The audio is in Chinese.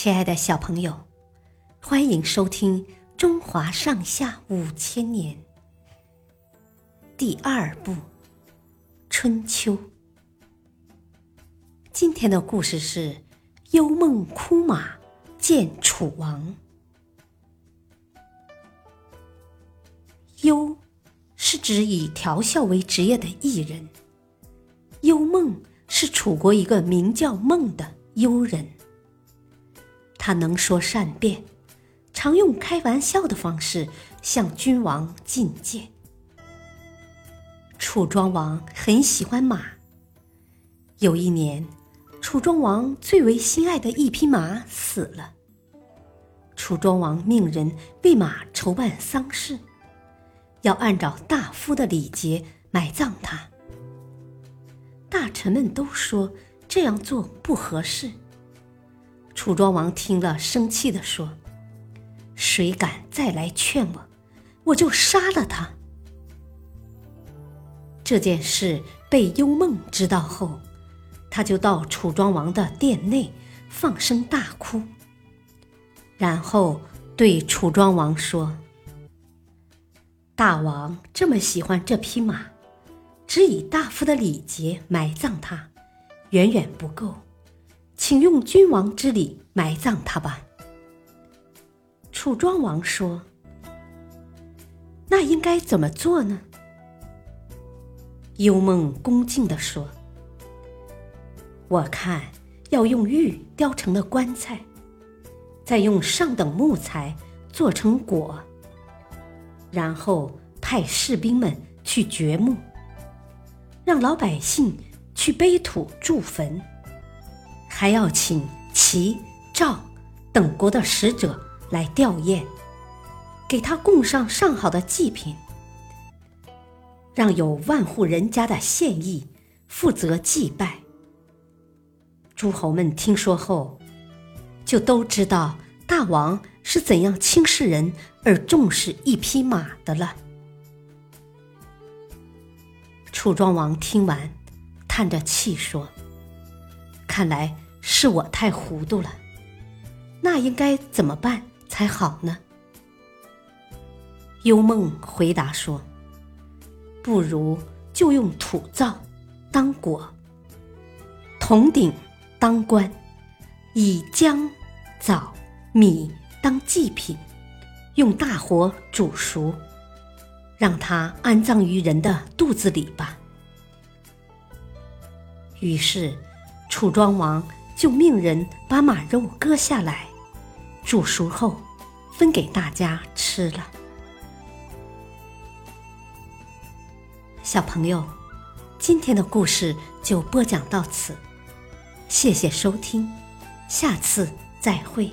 亲爱的小朋友，欢迎收听《中华上下五千年》第二部《春秋》。今天的故事是幽梦哭马见楚王。幽是指以调笑为职业的艺人，幽梦是楚国一个名叫孟的幽人。他能说善辩，常用开玩笑的方式向君王进谏。楚庄王很喜欢马。有一年，楚庄王最为心爱的一匹马死了。楚庄王命人为马筹办丧事，要按照大夫的礼节埋葬它。大臣们都说这样做不合适。楚庄王听了，生气地说：“谁敢再来劝我，我就杀了他。”这件事被幽梦知道后，他就到楚庄王的殿内放声大哭，然后对楚庄王说：“大王这么喜欢这匹马，只以大夫的礼节埋葬它，远远不够。”请用君王之礼埋葬他吧。楚庄王说：“那应该怎么做呢？”幽梦恭敬地说：“我看要用玉雕成的棺材，再用上等木材做成椁，然后派士兵们去掘墓，让老百姓去背土筑坟。”还要请齐、赵等国的使者来吊唁，给他供上上好的祭品，让有万户人家的县邑负责祭拜。诸侯们听说后，就都知道大王是怎样轻视人而重视一匹马的了。楚庄王听完，叹着气说：“看来。”是我太糊涂了，那应该怎么办才好呢？幽梦回答说：“不如就用土灶当椁，铜鼎当棺，以姜、枣、米当祭品，用大火煮熟，让它安葬于人的肚子里吧。”于是，楚庄王。就命人把马肉割下来，煮熟后分给大家吃了。小朋友，今天的故事就播讲到此，谢谢收听，下次再会。